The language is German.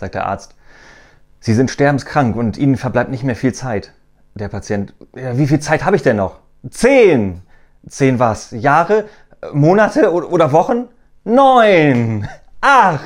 sagt der Arzt. Sie sind sterbenskrank und Ihnen verbleibt nicht mehr viel Zeit. Der Patient, ja, wie viel Zeit habe ich denn noch? Zehn! Zehn was? Jahre? Monate oder Wochen? Neun! Acht!